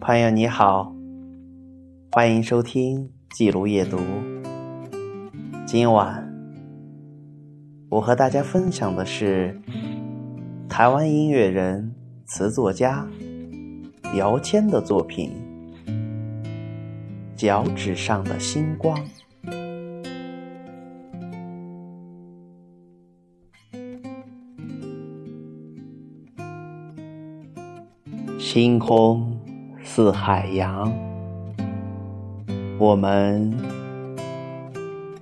朋友你好，欢迎收听记录夜读。今晚我和大家分享的是台湾音乐人、词作家姚谦的作品《脚趾上的星光》。星空似海洋，我们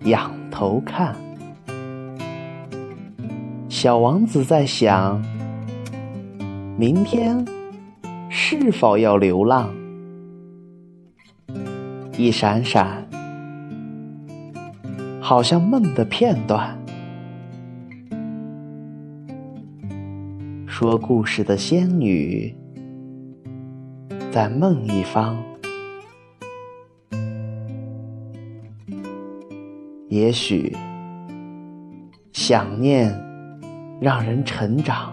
仰头看。小王子在想：明天是否要流浪？一闪闪，好像梦的片段。说故事的仙女。在梦一方，也许想念让人成长，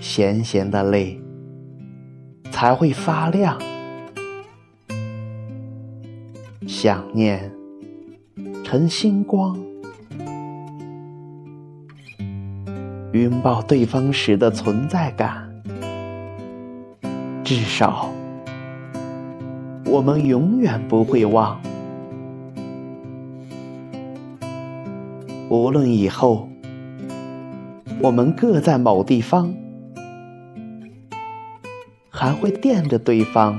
咸咸的泪才会发亮。想念成星光，拥抱对方时的存在感。至少，我们永远不会忘。无论以后我们各在某地方，还会惦着对方。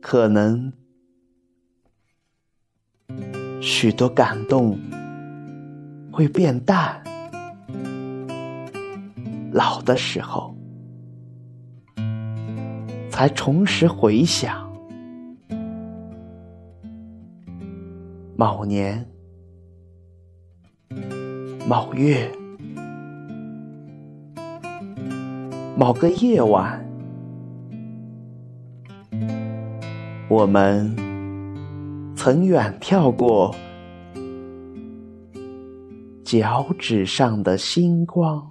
可能许多感动会变淡，老的时候。才重拾回想，某年某月某个夜晚，我们曾远眺过脚趾上的星光。